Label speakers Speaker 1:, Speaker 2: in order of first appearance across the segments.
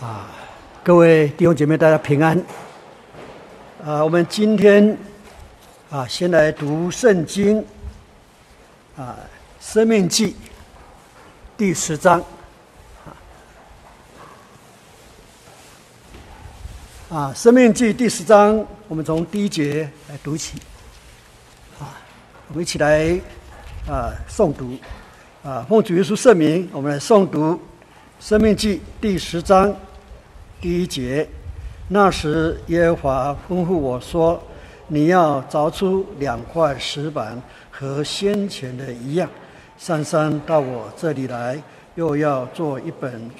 Speaker 1: 啊，各位弟兄姐妹，大家平安。啊，我们今天啊，先来读圣经啊，《生命记》第十章。啊，《生命记》第十章，我们从第一节来读起。啊，我们一起来啊诵读。啊，奉主耶稣圣名，我们来诵读《生命记》第十章。第一节，那时耶和华吩咐我说：“你要凿出两块石板，和先前的一样，上山到我这里来。又要做一本，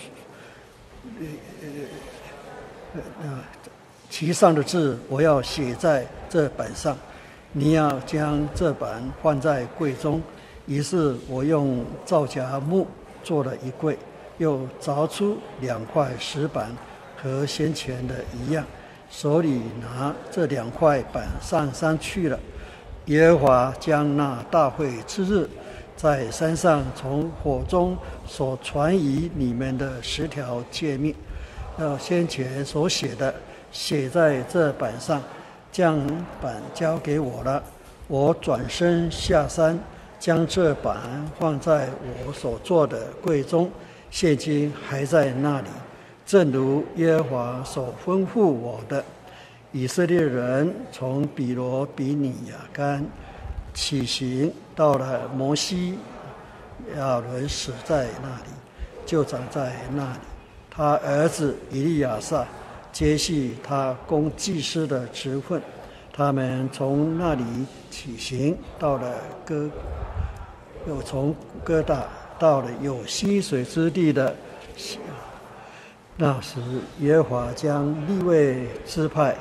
Speaker 1: 呃呃呃，其上的字我要写在这板上。你要将这板放在柜中。”于是我用皂荚木做了一柜，又凿出两块石板。和先前的一样，手里拿这两块板上山去了。耶和华将那大会之日，在山上从火中所传与你们的十条诫命，要先前所写的，写在这板上，将板交给我了。我转身下山，将这板放在我所做的柜中，现今还在那里。正如耶和华所吩咐我的，以色列人从比罗比尼亚干起行，到了摩西亚伦死在那里，就长在那里。他儿子以利亚撒接续他供祭司的职分。他们从那里起行，到了哥，又从哥大到了有溪水之地的。那时，耶和华将利未支派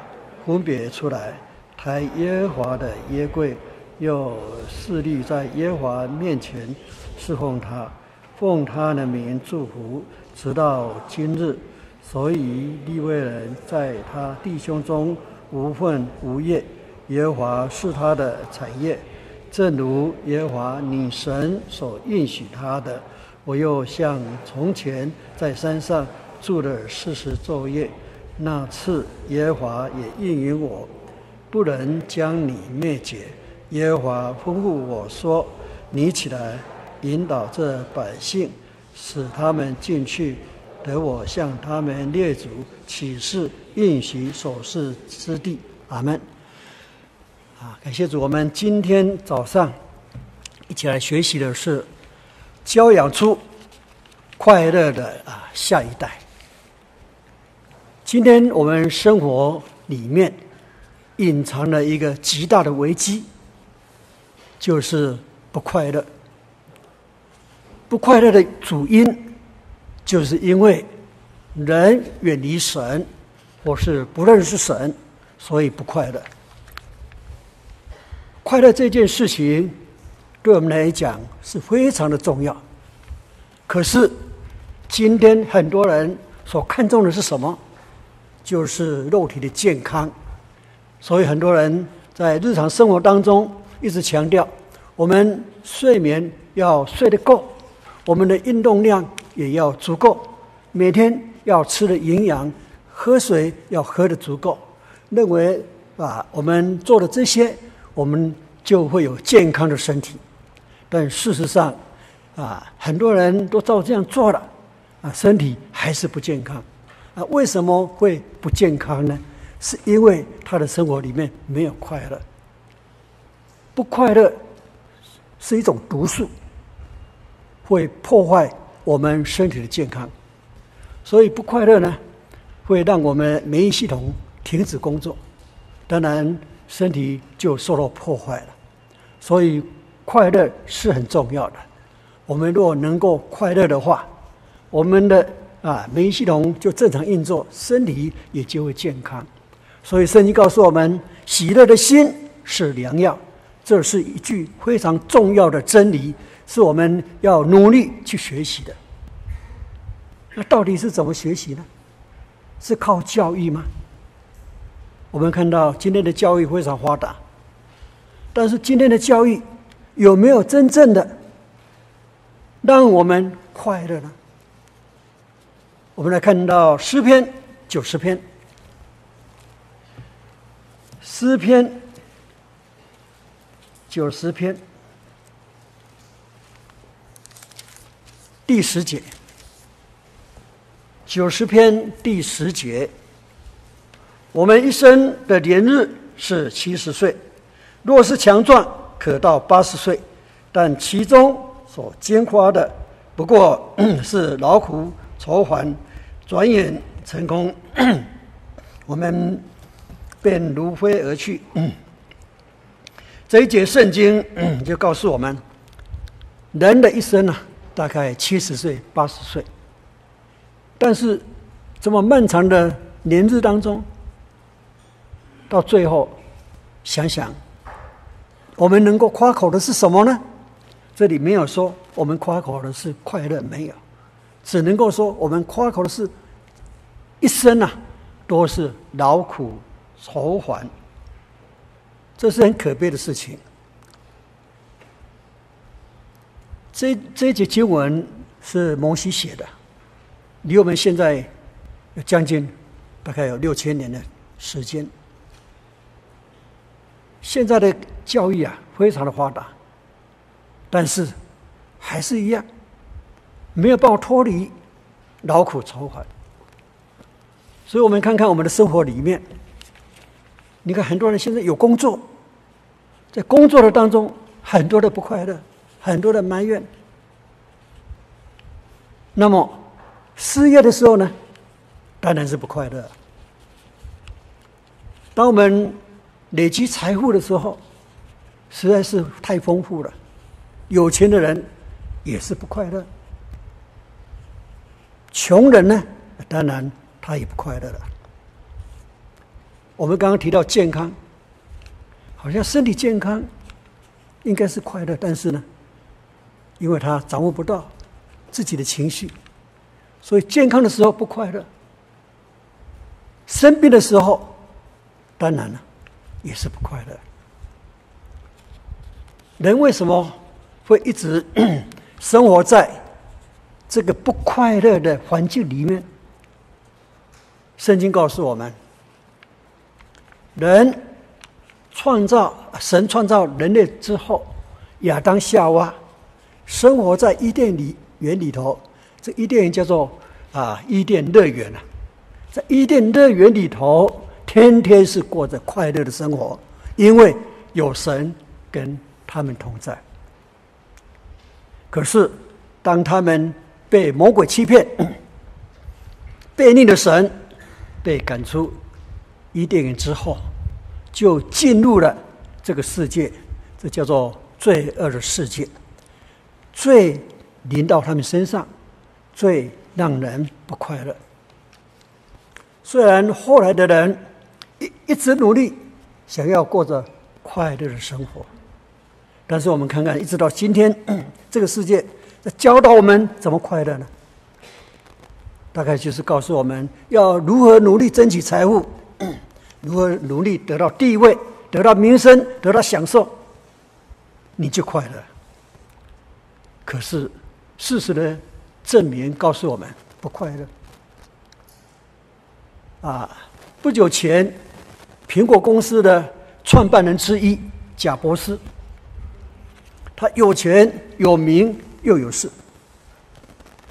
Speaker 1: 分别出来，抬耶和华的耶柜，又侍立在耶和华面前侍奉他，奉他的名祝福，直到今日。所以利未人在他弟兄中无分无业，耶和华是他的产业，正如耶和华你神所应许他的。我又像从前在山上。住了四十昼夜，那次耶和华也应允我，不能将你灭绝。耶和华吩咐我说：“你起来，引导这百姓，使他们进去，得我向他们列祖起誓应许所示之地。”阿门。啊，感谢主！我们今天早上一起来学习的是教养出快乐的啊下一代。今天我们生活里面隐藏了一个极大的危机，就是不快乐。不快乐的主因，就是因为人远离神，或是不认识神，所以不快乐。快乐这件事情，对我们来讲是非常的重要。可是今天很多人所看重的是什么？就是肉体的健康，所以很多人在日常生活当中一直强调，我们睡眠要睡得够，我们的运动量也要足够，每天要吃的营养，喝水要喝得足够，认为啊，我们做的这些，我们就会有健康的身体。但事实上，啊，很多人都照这样做了，啊，身体还是不健康。啊，为什么会不健康呢？是因为他的生活里面没有快乐。不快乐是一种毒素，会破坏我们身体的健康。所以不快乐呢，会让我们免疫系统停止工作，当然身体就受到破坏了。所以快乐是很重要的。我们若能够快乐的话，我们的。啊，免疫系统就正常运作，身体也就会健康。所以圣经告诉我们，喜乐的心是良药，这是一句非常重要的真理，是我们要努力去学习的。那到底是怎么学习呢？是靠教育吗？我们看到今天的教育非常发达，但是今天的教育有没有真正的让我们快乐呢？我们来看到诗篇九十篇，诗篇九十篇。第十节，九十篇第十节，我们一生的年日是七十岁，若是强壮，可到八十岁，但其中所牵挂的，不过 是劳苦愁烦，转眼成空，我们便如飞而去。这一节圣经 就告诉我们，人的一生呢，大概七十岁、八十岁，但是这么漫长的年日当中，到最后想想，我们能够夸口的是什么呢？这里没有说我们夸口的是快乐，没有，只能够说我们夸口的是，一生啊都是劳苦愁烦，这是很可悲的事情。这这节经文是摩西写的，离我们现在有将近大概有六千年的时间。现在的教育啊非常的发达。但是，还是一样，没有办法脱离劳苦愁烦。所以我们看看我们的生活里面，你看很多人现在有工作，在工作的当中，很多的不快乐，很多的埋怨。那么失业的时候呢，当然是不快乐。当我们累积财富的时候，实在是太丰富了。有钱的人也是不快乐，穷人呢，当然他也不快乐了。我们刚刚提到健康，好像身体健康应该是快乐，但是呢，因为他掌握不到自己的情绪，所以健康的时候不快乐，生病的时候，当然了，也是不快乐。人为什么？会一直 生活在这个不快乐的环境里面。圣经告诉我们，人创造神创造人类之后，亚当夏娃生活在伊甸里园里头。这伊甸园叫做啊伊甸乐园啊，在伊甸乐园里头，天天是过着快乐的生活，因为有神跟他们同在。可是，当他们被魔鬼欺骗、背逆了神，被赶出伊甸园之后，就进入了这个世界，这叫做罪恶的世界。罪临到他们身上，罪让人不快乐。虽然后来的人一直努力，想要过着快乐的生活。但是我们看看，一直到今天，这个世界在教导我们怎么快乐呢？大概就是告诉我们要如何努力争取财富，如何努力得到地位、得到名声、得到享受，你就快乐。可是事实的证明告诉我们不快乐。啊，不久前，苹果公司的创办人之一贾伯斯。他有钱有名又有势，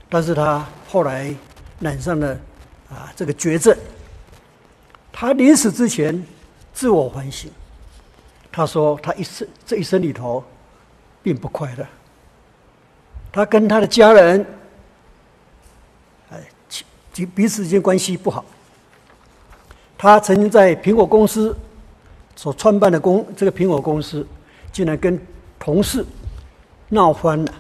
Speaker 1: 但是他后来染上了啊这个绝症。他临死之前自我反省，他说他一生这一生里头并不快乐。他跟他的家人哎，其彼此之间关系不好。他曾经在苹果公司所创办的公这个苹果公司，竟然跟同事闹翻了，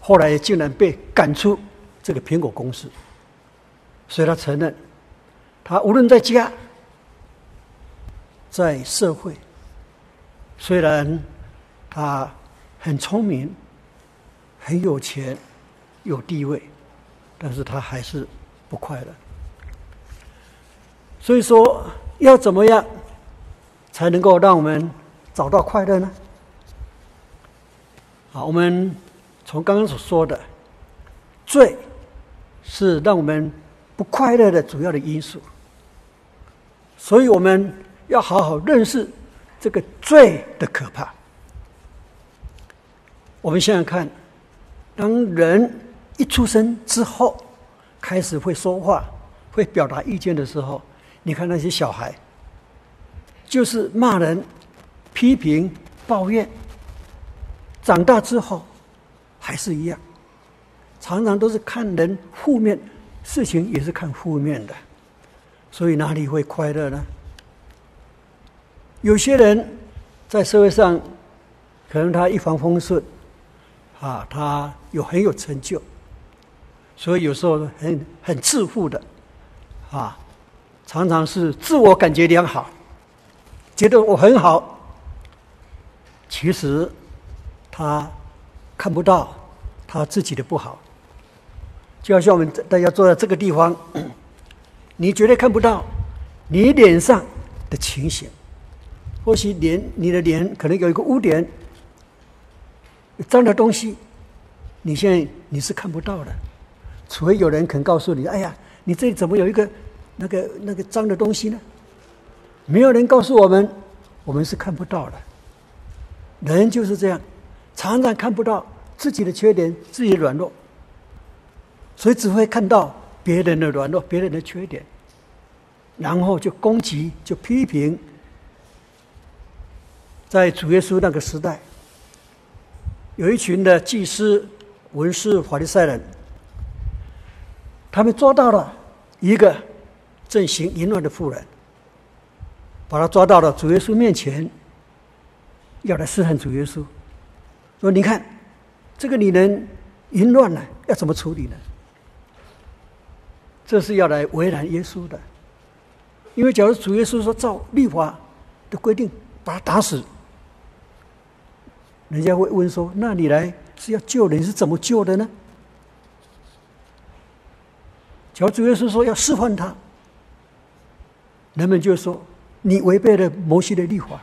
Speaker 1: 后来竟然被赶出这个苹果公司。所以他承认，他无论在家、在社会，虽然他很聪明、很有钱、有地位，但是他还是不快乐。所以说，要怎么样才能够让我们找到快乐呢？好，我们从刚刚所说的，罪是让我们不快乐的主要的因素。所以我们要好好认识这个罪的可怕。我们想想看，当人一出生之后，开始会说话、会表达意见的时候，你看那些小孩，就是骂人、批评、抱怨。长大之后，还是一样，常常都是看人负面，事情也是看负面的，所以哪里会快乐呢？有些人在社会上，可能他一帆风顺。啊，他有很有成就，所以有时候很很自负的，啊，常常是自我感觉良好，觉得我很好。其实他看不到他自己的不好，就好像我们大家坐在这个地方，你绝对看不到你脸上的情形，或许脸你的脸可能有一个污点。脏的东西，你现在你是看不到的，除非有人肯告诉你：“哎呀，你这里怎么有一个那个那个脏的东西呢？”没有人告诉我们，我们是看不到的。人就是这样，常常看不到自己的缺点、自己的软弱，所以只会看到别人的软弱、别人的缺点，然后就攻击、就批评。在主耶稣那个时代。有一群的祭司、文士、法利赛人，他们抓到了一个正行淫乱的妇人，把他抓到了主耶稣面前，要来试探主耶稣，说：“你看，这个女人淫乱了，要怎么处理呢？”这是要来为难耶稣的，因为假如主耶稣说照律法的规定把他打死。人家会问说：“那你来是要救人，是怎么救的呢？”假如主耶稣说要释放他，人们就说：“你违背了摩西的律法。”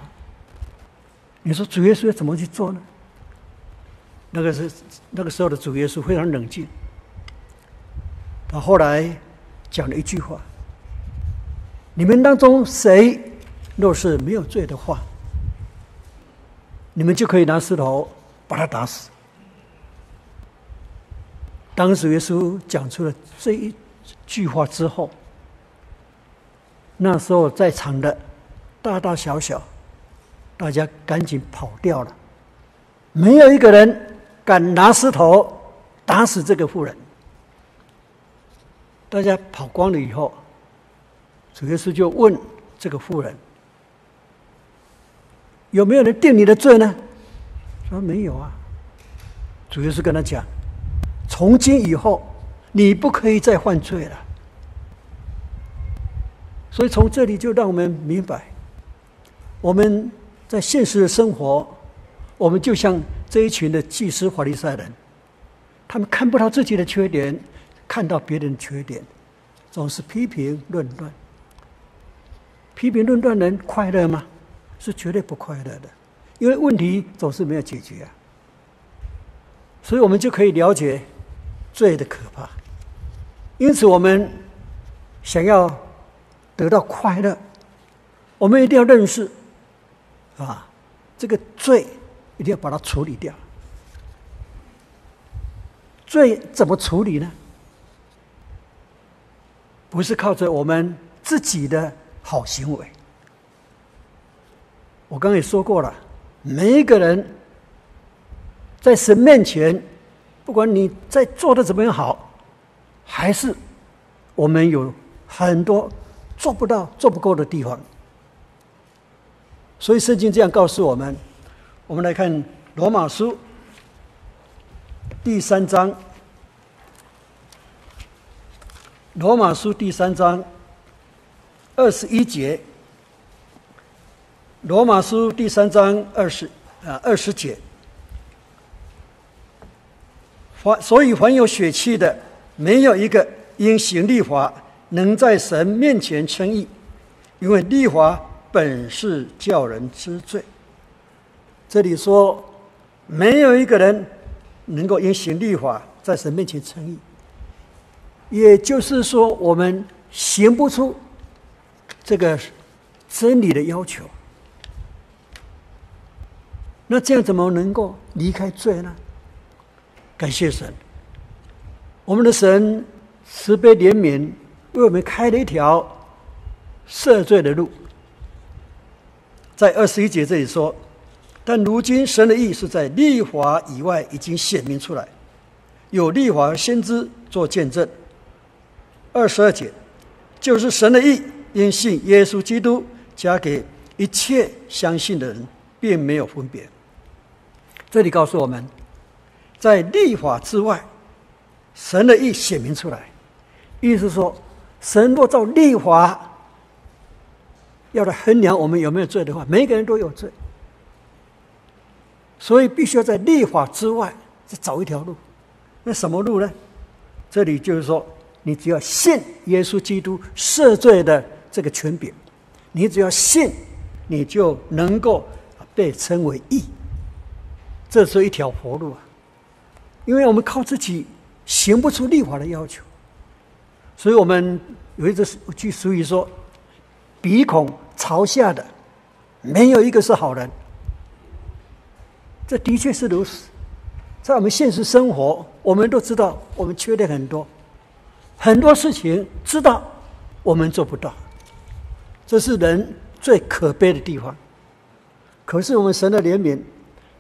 Speaker 1: 你说主耶稣要怎么去做呢？那个是那个时候的主耶稣非常冷静。他后来讲了一句话：“你们当中谁若是没有罪的话。”你们就可以拿石头把他打死。当主耶稣讲出了这一句话之后，那时候在场的大大小小，大家赶紧跑掉了，没有一个人敢拿石头打死这个妇人。大家跑光了以后，主耶稣就问这个妇人。有没有人定你的罪呢？说没有啊。主要是跟他讲，从今以后你不可以再犯罪了。所以从这里就让我们明白，我们在现实的生活，我们就像这一群的祭司法利赛人，他们看不到自己的缺点，看到别人的缺点，总是批评论断。批评论断人快乐吗？是绝对不快乐的，因为问题总是没有解决啊。所以我们就可以了解罪的可怕。因此，我们想要得到快乐，我们一定要认识啊，这个罪一定要把它处理掉。罪怎么处理呢？不是靠着我们自己的好行为。我刚才也说过了，每一个人在神面前，不管你在做的怎么样好，还是我们有很多做不到、做不够的地方。所以圣经这样告诉我们，我们来看罗马书第三章，罗马书第三章二十一节。罗马书第三章二十啊二十节，凡所以凡有血气的，没有一个因行律法能在神面前称义，因为律法本是叫人知罪。这里说，没有一个人能够因行律法在神面前称义，也就是说，我们行不出这个真理的要求。那这样怎么能够离开罪呢？感谢神，我们的神慈悲怜悯，为我们开了一条赦罪的路。在二十一节这里说：“但如今神的意是在律法以外已经显明出来，有律法先知做见证。”二十二节，就是神的意，因信耶稣基督，加给一切相信的人，并没有分别。这里告诉我们，在律法之外，神的意显明出来，意思说，神若照律法要来衡量我们有没有罪的话，每个人都有罪，所以必须要在律法之外再找一条路。那什么路呢？这里就是说。你只要信耶稣基督赦罪的这个权柄，你只要信，你就能够被称为义。这是一条活路啊！因为我们靠自己行不出立法的要求，所以我们有一句句俗语说：“鼻孔朝下的，没有一个是好人。”这的确是如此。在我们现实生活，我们都知道我们缺点很多。很多事情知道我们做不到，这是人最可悲的地方。可是我们神的怜悯，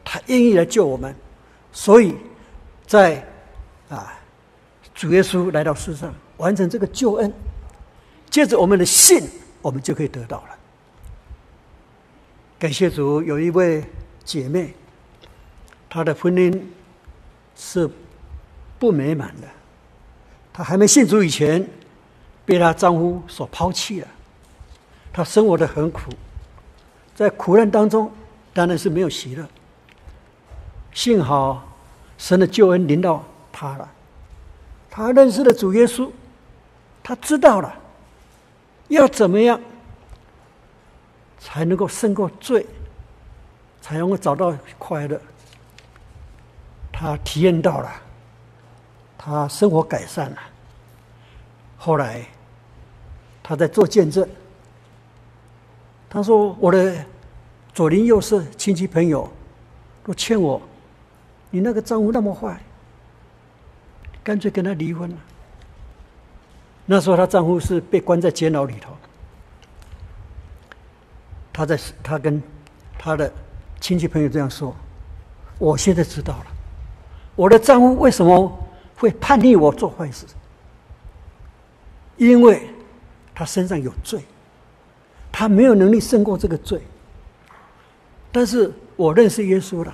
Speaker 1: 他愿意来救我们，所以在啊主耶稣来到世上完成这个救恩，借着我们的信，我们就可以得到了。感谢主，有一位姐妹，她的婚姻是不美满的。她还没信主以前，被她丈夫所抛弃了。她生活的很苦，在苦难当中，当然是没有喜乐。幸好神的救恩临到她了，她认识了主耶稣，他知道了要怎么样才能够胜过罪，才能够找到快乐。他体验到了。他生活改善了，后来他在做见证。他说：“我的左邻右舍、亲戚朋友都劝我，你那个丈夫那么坏，干脆跟他离婚了。”那时候她丈夫是被关在监牢里头。他在他跟他的亲戚朋友这样说：“我现在知道了，我的丈夫为什么？”会叛逆我做坏事，因为他身上有罪，他没有能力胜过这个罪。但是我认识耶稣了，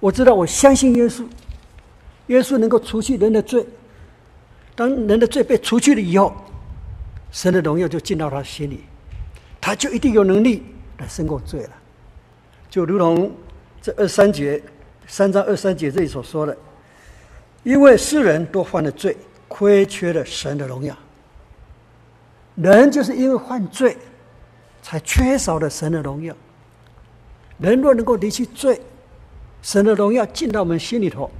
Speaker 1: 我知道我相信耶稣，耶稣能够除去人的罪。当人的罪被除去了以后，神的荣耀就进到他心里，他就一定有能力来胜过罪了。就如同这二三节三章二三节这里所说的。因为世人都犯了罪，亏缺了神的荣耀。人就是因为犯罪，才缺少了神的荣耀。人若能够离弃罪，神的荣耀进到我们心里头，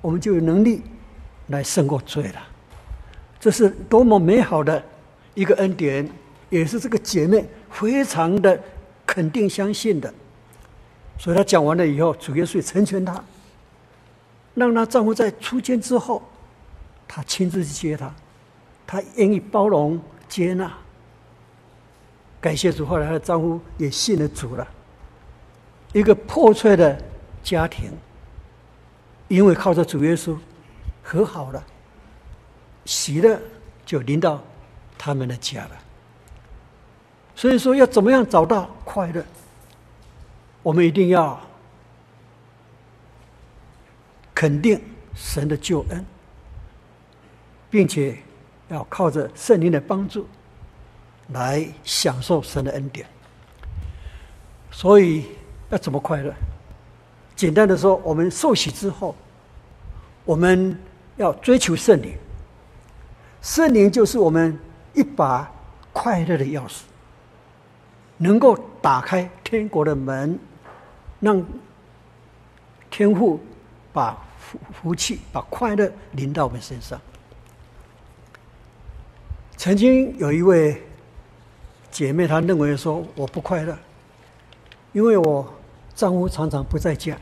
Speaker 1: 我们就有能力来胜过罪了。这是多么美好的一个恩典，也是这个姐妹非常的肯定相信的。所以她讲完了以后，主耶稣成全她。让她丈夫在出监之后，她亲自去接他，她愿意包容接纳。感谢主，后来她的丈夫也信了主了。一个破碎的家庭，因为靠着主耶稣和好了，喜乐就临到他们的家了。所以说，要怎么样找到快乐？我们一定要。肯定神的救恩，并且要靠着圣灵的帮助来享受神的恩典。所以要怎么快乐？简单的说，我们受洗之后，我们要追求圣灵。圣灵就是我们一把快乐的钥匙，能够打开天国的门，让天父把。福福气把快乐临到我们身上，曾经有一位姐妹，她认为说我不快乐，因为我丈夫常常不在家。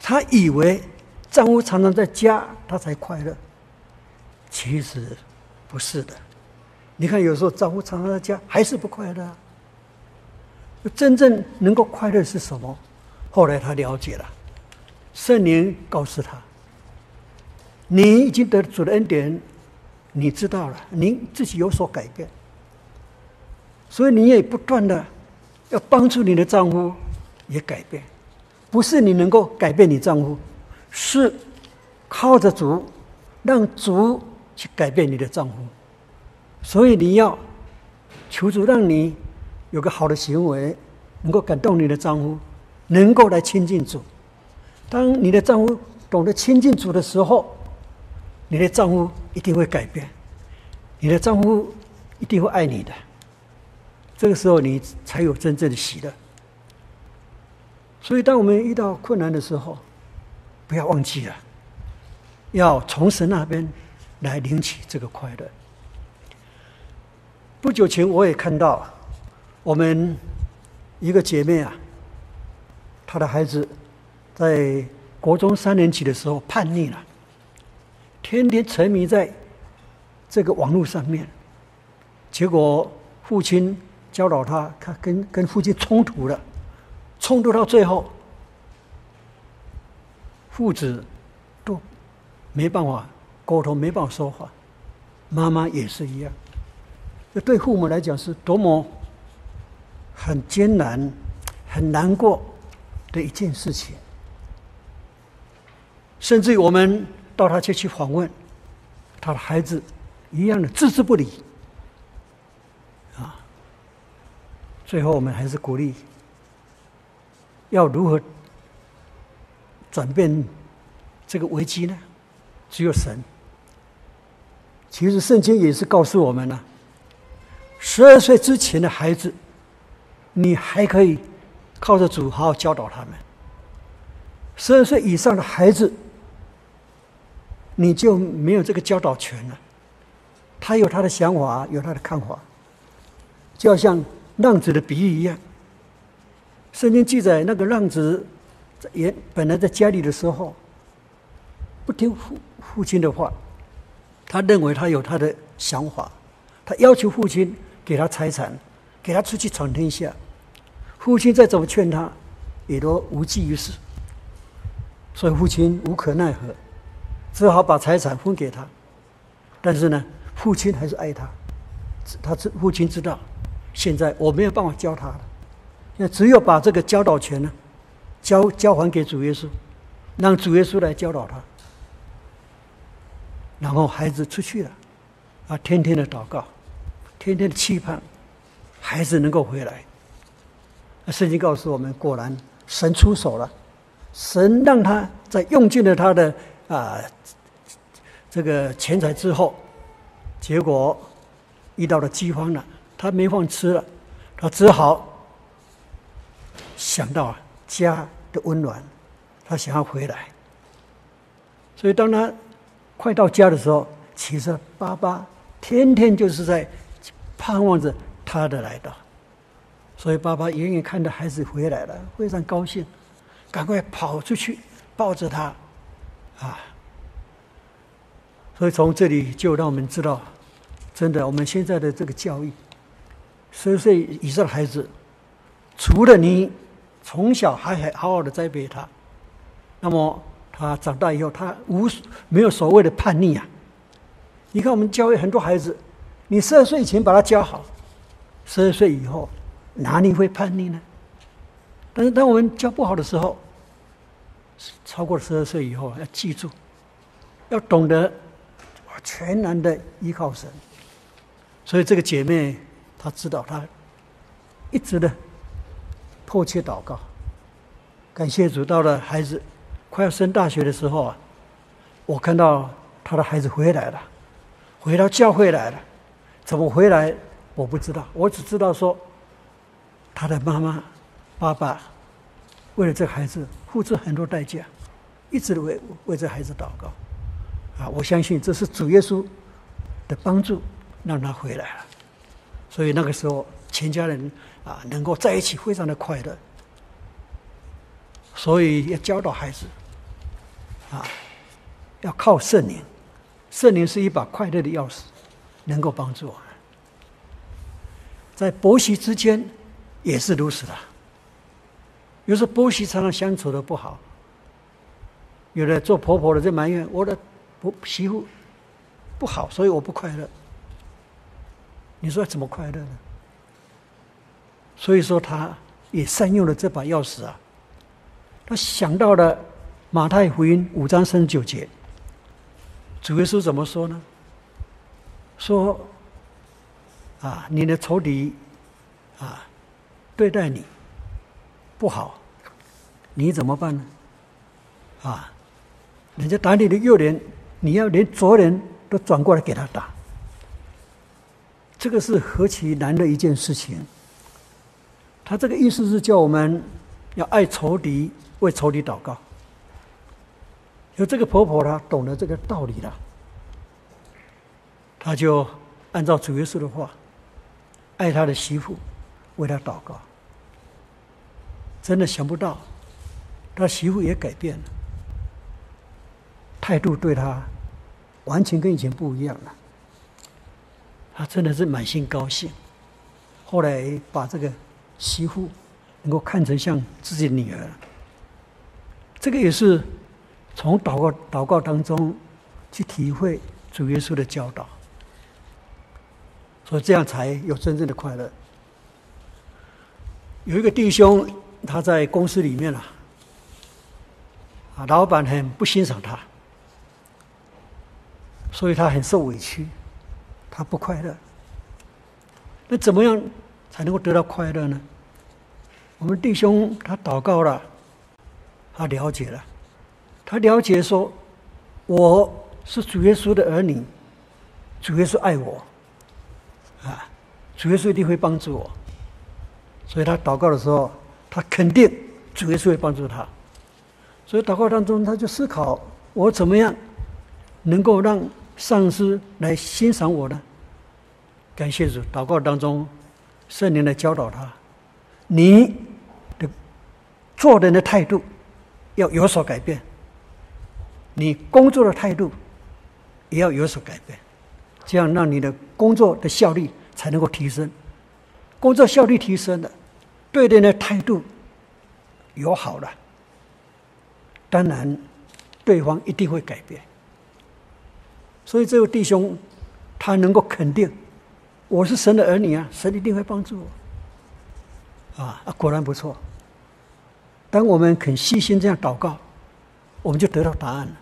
Speaker 1: 她以为丈夫常常在家，她才快乐。其实不是的。你看，有时候丈夫常常在家，还是不快乐。真正能够快乐是什么？后来她了解了，圣灵告诉她：“你已经得主的恩典。”你知道了，你自己有所改变，所以你也不断的要帮助你的丈夫也改变，不是你能够改变你丈夫，是靠着主，让主去改变你的丈夫。所以你要求主让你有个好的行为，能够感动你的丈夫，能够来亲近主。当你的丈夫懂得亲近主的时候，你的丈夫一定会改变，你的丈夫一定会爱你的。这个时候，你才有真正的喜乐。所以，当我们遇到困难的时候，不要忘记了，要从神那边来领取这个快乐。不久前，我也看到我们一个姐妹啊，她的孩子在国中三年级的时候叛逆了。天天沉迷在这个网络上面，结果父亲教导他，他跟跟父亲冲突了，冲突到最后，父子都没办法沟通，没办法说话，妈妈也是一样。这对父母来讲是多么很艰难、很难过的一件事情，甚至于我们。到他家去访问，他的孩子一样的置之不理，啊！最后我们还是鼓励，要如何转变这个危机呢？只有神。其实圣经也是告诉我们了：十二岁之前的孩子，你还可以靠着主好好教导他们；十二岁以上的孩子，你就没有这个教导权了。他有他的想法，有他的看法，就好像浪子的比喻一样。圣经记载，那个浪子也本来在家里的时候，不听父父亲的话，他认为他有他的想法，他要求父亲给他财产，给他出去闯天下。父亲再怎么劝他，也都无济于事，所以父亲无可奈何。只好把财产分给他，但是呢，父亲还是爱他。他知父亲知道，现在我没有办法教他了，那只有把这个教导权呢，交交还给主耶稣，让主耶稣来教导他。然后孩子出去了，啊，天天的祷告，天天的期盼，孩子能够回来。圣经告诉我们，果然神出手了，神让他在用尽了他的。啊，这个钱财之后，结果遇到了饥荒了，他没饭吃了，他只好想到家的温暖，他想要回来。所以当他快到家的时候，其实爸爸天天就是在盼望着他的来到，所以爸爸远远看到孩子回来了，非常高兴，赶快跑出去抱着他。啊，所以从这里就让我们知道，真的，我们现在的这个教育，十岁以上的孩子，除了你从小还还好好的栽培他，那么他长大以后，他无没有所谓的叛逆啊。你看，我们教育很多孩子，你十二岁以前把他教好，十二岁以后哪里会叛逆呢？但是当我们教不好的时候，超过十二岁以后，要记住，要懂得全然的依靠神。所以这个姐妹她知道，她一直的迫切祷告，感谢主。到了孩子快要升大学的时候啊，我看到他的孩子回来了，回到教会来了。怎么回来我不知道，我只知道说，他的妈妈、爸爸为了这孩子。付出很多代价，一直为为这孩子祷告，啊！我相信这是主耶稣的帮助，让他回来了。所以那个时候，全家人啊能够在一起，非常的快乐。所以要教导孩子啊，要靠圣灵，圣灵是一把快乐的钥匙，能够帮助我们。在婆媳之间也是如此的。有时候婆媳常常相处的不好，有的做婆婆的在埋怨我的婆媳妇不好，所以我不快乐。你说怎么快乐呢？所以说，他也善用了这把钥匙啊。他想到了马太福音五章三十九节，主耶稣怎么说呢？说啊，你的仇敌啊，对待你不好，你怎么办呢？啊，人家打你的右脸，你要连左脸都转过来给他打。这个是何其难的一件事情！他这个意思是叫我们要爱仇敌，为仇敌祷告。有这个婆婆，她懂得这个道理了，她就按照主耶稣的话，爱她的媳妇，为她祷告。真的想不到，他媳妇也改变了，态度对他完全跟以前不一样了。他真的是满心高兴，后来把这个媳妇能够看成像自己的女儿，这个也是从祷告祷告当中去体会主耶稣的教导，所以这样才有真正的快乐。有一个弟兄，他在公司里面啊，啊，老板很不欣赏他，所以他很受委屈。他不快乐，那怎么样才能够得到快乐呢？我们弟兄他祷告了，他了解了，他了解说，我是主耶稣的儿女，主耶稣爱我，啊，主耶稣一定会帮助我，所以他祷告的时候，他肯定主耶稣会帮助他，所以祷告当中他就思考，我怎么样能够让。上司来欣赏我呢？感谢主，祷告当中，圣灵来教导他，你的做人的态度要有所改变，你工作的态度也要有所改变，这样让你的工作的效率才能够提升。工作效率提升了，对人的态度有好了，当然对方一定会改变。所以这位弟兄，他能够肯定，我是神的儿女啊，神一定会帮助我。啊啊，果然不错。当我们肯细心这样祷告，我们就得到答案了。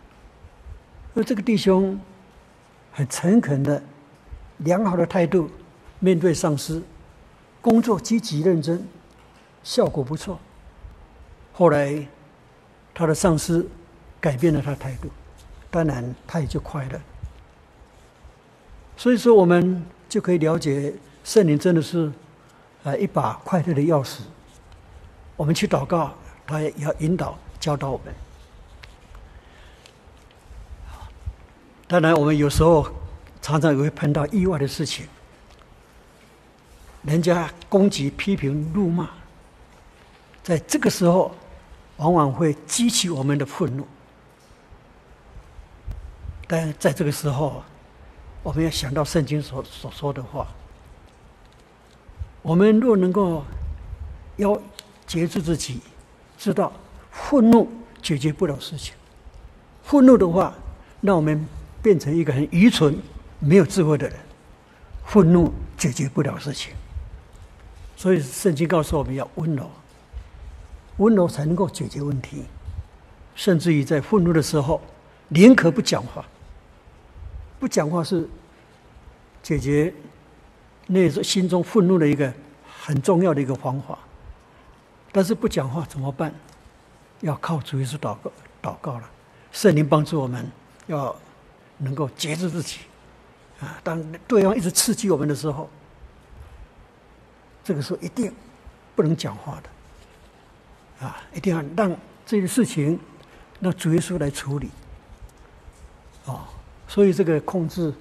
Speaker 1: 而这个弟兄，很诚恳的、良好的态度面对上司，工作积极认真，效果不错。后来，他的上司改变了他的态度，当然他也就快乐。所以说，我们就可以了解，圣灵真的是，呃，一把快乐的钥匙。我们去祷告，他也要引导、教导我们。当然，我们有时候常常也会碰到意外的事情，人家攻击、批评、怒骂，在这个时候，往往会激起我们的愤怒。但在这个时候，我们要想到圣经所所说的话。我们若能够要节制自己，知道愤怒解决不了事情。愤怒的话，那我们变成一个很愚蠢、没有智慧的人。愤怒解决不了事情，所以圣经告诉我们要温柔，温柔才能够解决问题。甚至于在愤怒的时候，宁可不讲话。不讲话是解决那种心中愤怒的一个很重要的一个方法，但是不讲话怎么办？要靠主耶稣祷告，祷告了，圣灵帮助我们，要能够节制自己啊。当对方一直刺激我们的时候，这个时候一定不能讲话的啊，一定要让这些事情让主耶稣来处理啊。所以，这个控制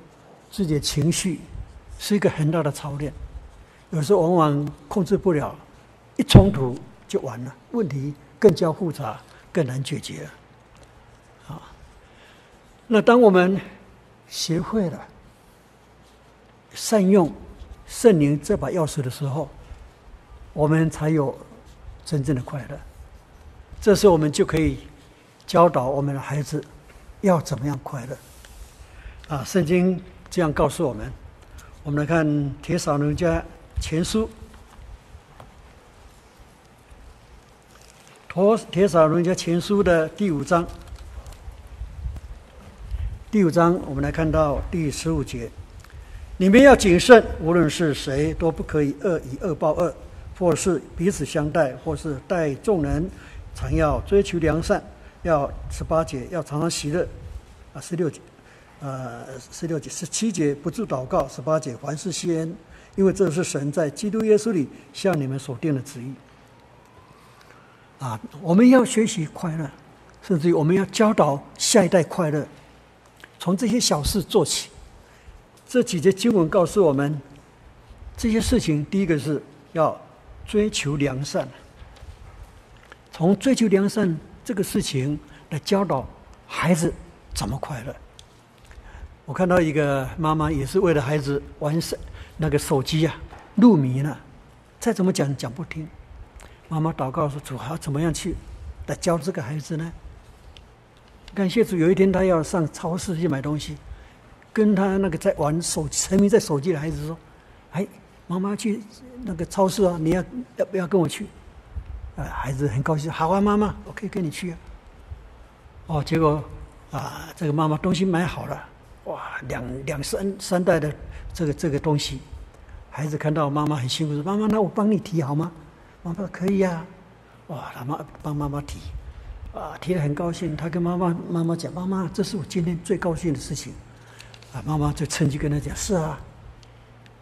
Speaker 1: 自己的情绪是一个很大的操练。有时候往往控制不了，一冲突就完了，问题更加复杂，更难解决。啊，那当我们学会了善用圣灵这把钥匙的时候，我们才有真正的快乐。这时候我们就可以教导我们的孩子要怎么样快乐。啊，圣经这样告诉我们。我们来看《铁扫罗尼迦前书》，《帖撒罗尼迦前书》的第五章。第五章，我们来看到第十五节：你们要谨慎，无论是谁，都不可以恶以恶报恶，或是彼此相待，或是待众人，常要追求良善。要十八节，要常常喜乐。啊，十六节。呃，十六节、十七节不住祷告，十八节凡事谢恩，因为这是神在基督耶稣里向你们所定的旨意。啊，我们要学习快乐，甚至于我们要教导下一代快乐，从这些小事做起。这几节经文告诉我们，这些事情第一个是要追求良善，从追求良善这个事情来教导孩子怎么快乐。我看到一个妈妈也是为了孩子玩手那个手机啊，入迷了，再怎么讲讲不听。妈妈祷告说：“主，还要怎么样去来教这个孩子呢？”感谢主，有一天他要上超市去买东西，跟他那个在玩手沉迷在手机的孩子说：“哎，妈妈去那个超市啊，你要要不要跟我去？”啊，孩子很高兴，好啊，妈妈，我可以跟你去啊。哦，结果啊，这个妈妈东西买好了。哇，两两三三代的这个这个东西，孩子看到妈妈很辛苦，说：“妈妈，那我帮你提好吗？”妈妈说：“可以呀、啊。”哇，他妈帮妈妈提，啊，提得很高兴。他跟妈妈妈妈讲：“妈妈，这是我今天最高兴的事情。”啊，妈妈就趁机跟他讲：“是啊，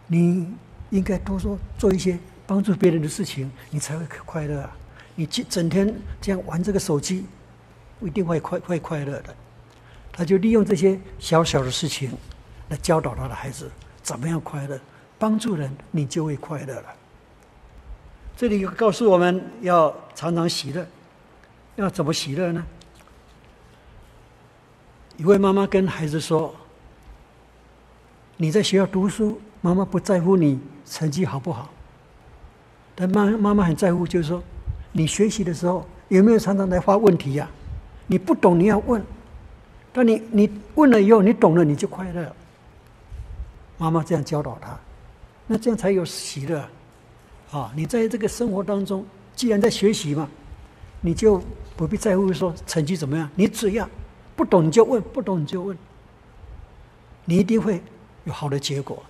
Speaker 1: 你应该多说做一些帮助别人的事情，你才会快乐啊！你整天这样玩这个手机，不一定会快会快乐的。”他就利用这些小小的事情来教导他的孩子怎么样快乐，帮助人，你就会快乐了。这里告诉我们要常常喜乐，要怎么喜乐呢？一位妈妈跟孩子说：“你在学校读书，妈妈不在乎你成绩好不好，但妈妈妈很在乎，就是说你学习的时候有没有常常来发问题呀？你不懂你要问。”但你你问了以后，你懂了，你就快乐。妈妈这样教导他，那这样才有喜乐。啊，你在这个生活当中，既然在学习嘛，你就不必在乎说成绩怎么样，你只要不懂你就问，不懂你就问，你一定会有好的结果。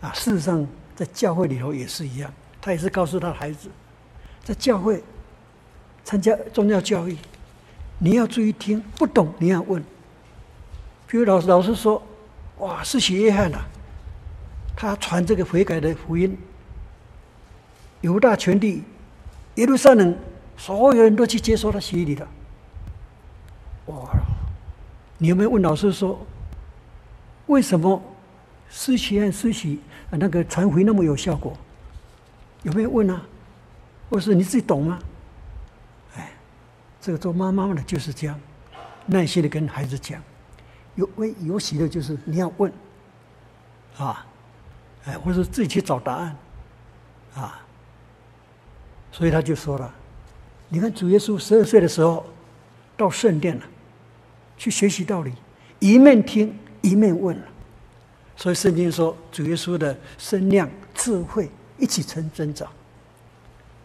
Speaker 1: 啊，事实上在教会里头也是一样，他也是告诉他的孩子，在教会参加宗教教育。你要注意听，不懂你要问。比如老师老师说：“哇，施洗约翰呐，他传这个悔改的福音，犹大全地，耶路撒冷，所有人都去接受他洗礼了。”哇，你有没有问老师说，为什么施洗约翰施洗那个传回那么有效果？有没有问啊？或是你自己懂吗？哎这个做妈妈的就是这样，耐心的跟孩子讲，有为有喜的，就是你要问，啊，哎，或者自己去找答案，啊，所以他就说了，你看主耶稣十二岁的时候到圣殿了，去学习道理，一面听一面问，所以圣经说主耶稣的身量智慧一起成增长，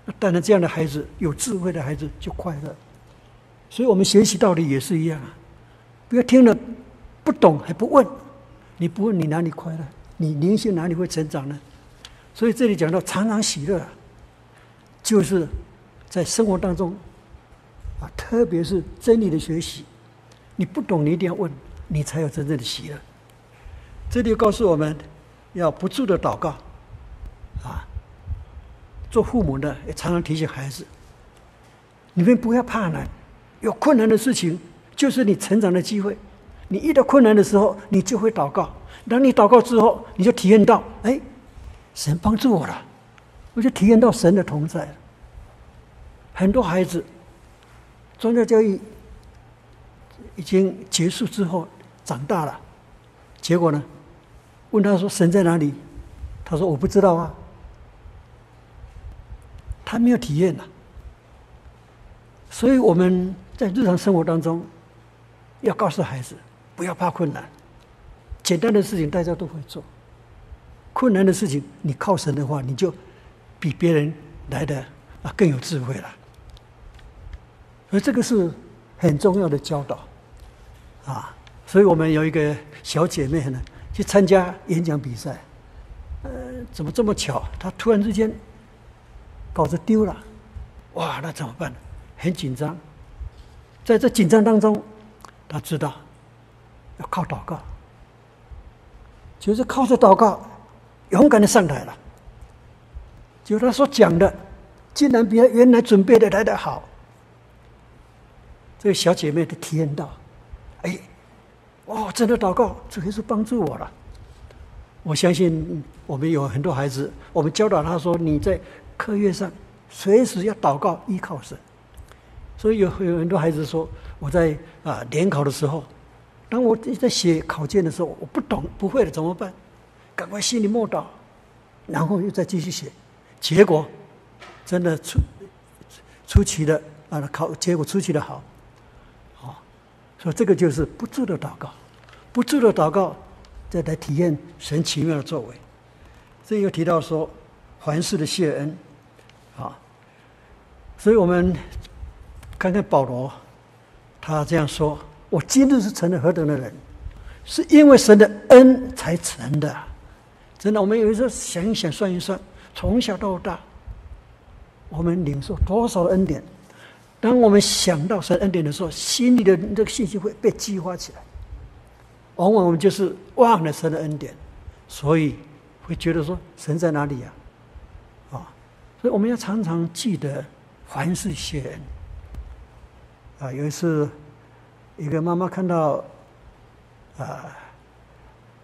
Speaker 1: 那当然这样的孩子有智慧的孩子就快乐。所以我们学习道理也是一样啊，不要听了不懂还不问，你不问你哪里快乐？你灵性哪里会成长呢？所以这里讲到常常喜乐，就是在生活当中啊，特别是真理的学习，你不懂你一定要问，你才有真正的喜乐。这里告诉我们要不住的祷告啊，做父母的也常常提醒孩子，你们不要怕难。有困难的事情，就是你成长的机会。你遇到困难的时候，你就会祷告，当你祷告之后，你就体验到，哎，神帮助我了，我就体验到神的同在。很多孩子，宗教教育已经结束之后，长大了，结果呢，问他说神在哪里？他说我不知道啊，他没有体验呐。所以我们在日常生活当中，要告诉孩子，不要怕困难，简单的事情大家都会做，困难的事情你靠神的话，你就比别人来的啊更有智慧了。所以这个是很重要的教导啊。所以我们有一个小姐妹呢，去参加演讲比赛，呃，怎么这么巧？她突然之间稿子丢了，哇，那怎么办？很紧张，在这紧张当中，她知道要靠祷告，就是靠着祷告，勇敢的上台了。就她所讲的，竟然比她原来准备的来得好。这个小姐妹的体验到，哎。哦，真的祷告，这个是帮助我了。我相信我们有很多孩子，我们教导他说：“你在课业上随时要祷告，依靠神。”所以有有很多孩子说：“我在啊联考的时候，当我在写考卷的时候，我不懂不会了怎么办？赶快心里默祷，然后又再继续写。结果真的出出奇的啊，考结果出奇的好。”说这个就是不住的祷告，不住的祷告，再来体验神奇妙的作为。这又提到说，凡事的谢恩，啊，所以我们看看保罗，他这样说：“我今日是成了何等的人，是因为神的恩才成的。”真的，我们有时候想一想，算一算，从小到大，我们领受多少恩典。当我们想到神恩典的时候，心里的这个信心会被激发起来。往往我们就是忘了神的恩典，所以会觉得说神在哪里呀？啊，所以我们要常常记得凡事谢恩。啊，有一次，一个妈妈看到啊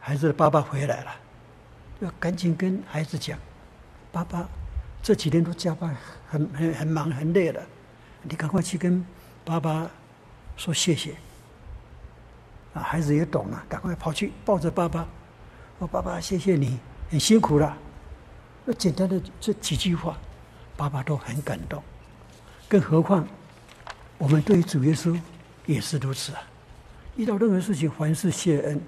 Speaker 1: 孩子的爸爸回来了，要赶紧跟孩子讲：“爸爸这几天都加班，很很很忙，很累了。”你赶快去跟爸爸说谢谢啊！孩子也懂了，赶快跑去抱着爸爸，说：“爸爸，谢谢你，很辛苦了。”那简单的这几句话，爸爸都很感动。更何况我们对于主耶稣也是如此啊！遇到任何事情，凡事谢恩，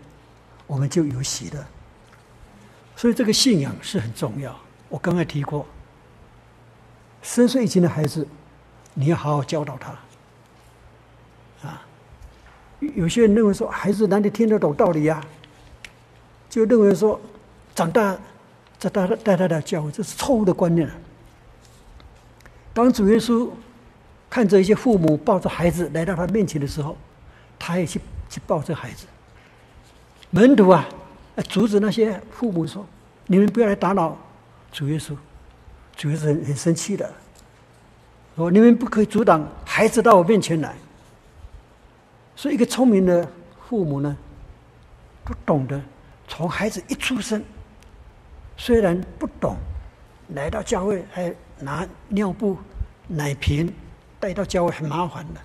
Speaker 1: 我们就有喜乐。所以这个信仰是很重要。我刚才提过，三岁以前的孩子。你要好好教导他，啊！有些人认为说孩子哪里听得懂道理呀？就认为说长大再带他带他来教，这是错误的观念。当主耶稣看着一些父母抱着孩子来到他面前的时候，他也去去抱着孩子。门徒啊，阻止那些父母说：“你们不要来打扰主耶稣。”主耶稣很很生气的。说：“你们不可以阻挡孩子到我面前来。”所以，一个聪明的父母呢，不懂得从孩子一出生，虽然不懂，来到教会还拿尿布、奶瓶带到教会很麻烦的，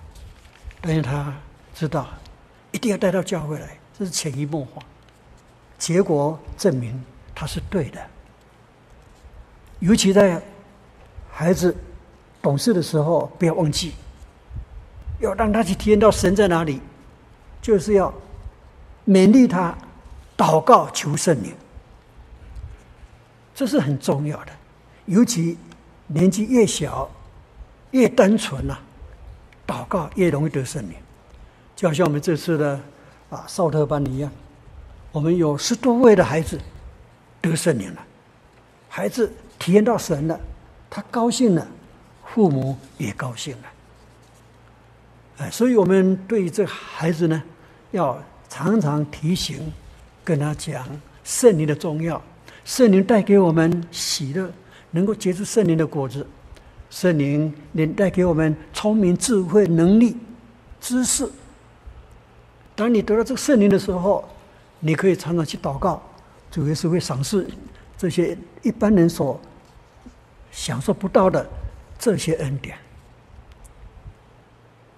Speaker 1: 但是他知道一定要带到教会来，这是潜移默化。结果证明他是对的，尤其在孩子。懂事的时候，不要忘记，要让他去体验到神在哪里，就是要勉励他祷告求圣灵，这是很重要的。尤其年纪越小，越单纯呐、啊，祷告越容易得圣灵。就好像我们这次的啊少特班一样，我们有十多位的孩子得圣灵了，孩子体验到神了，他高兴了。父母也高兴了，哎，所以我们对这孩子呢，要常常提醒，跟他讲圣灵的重要。圣灵带给我们喜乐，能够结出圣灵的果子。圣灵能带给我们聪明、智慧、能力、知识。当你得到这个圣灵的时候，你可以常常去祷告，主耶稣会赏赐这些一般人所享受不到的这些恩典。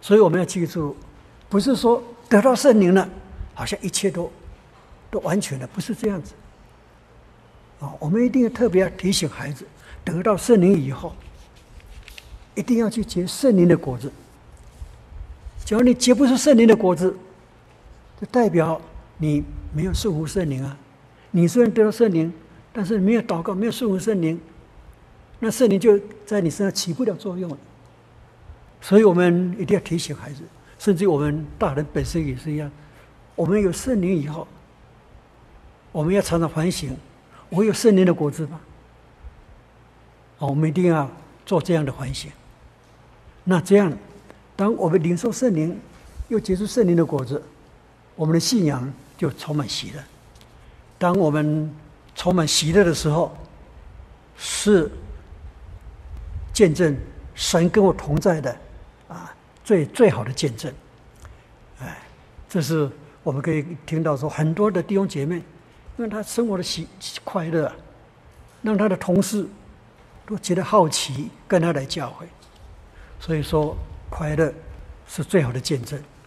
Speaker 1: 所以我们要记住，不是说得到圣灵了，好像一切都都完全了，不是这样子。啊，我们一定要特别要提醒孩子，得到圣灵以后，一定要去结圣灵的果子。只要你结不出圣灵的果子，就代表你没有顺服圣灵啊。你虽然得到圣灵，但是没有祷告，没有顺服圣灵，那圣灵就在你身上起不了作用了。所以我们一定要提醒孩子，甚至我们大人本身也是一样。我们有圣灵以后，我们要常常反省：我有圣灵的果子吗？好，我们一定要做这样的反省。那这样，当我们领受圣灵，又结出圣灵的果子，我们的信仰就充满喜乐。当我们充满喜乐的时候，是见证神跟我同在的。啊，最最好的见证，哎，这是我们可以听到说很多的弟兄姐妹，因为他生活的喜快乐，让他的同事都觉得好奇，跟他来教会，所以说快乐是最好的见证。